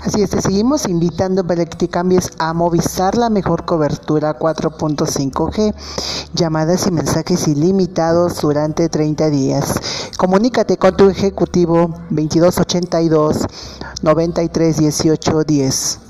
Así es, te seguimos invitando para que te cambies a Movistar la mejor cobertura 4.5G, llamadas y mensajes ilimitados durante 30 días. Comunícate con tu ejecutivo 2282 93 18 10.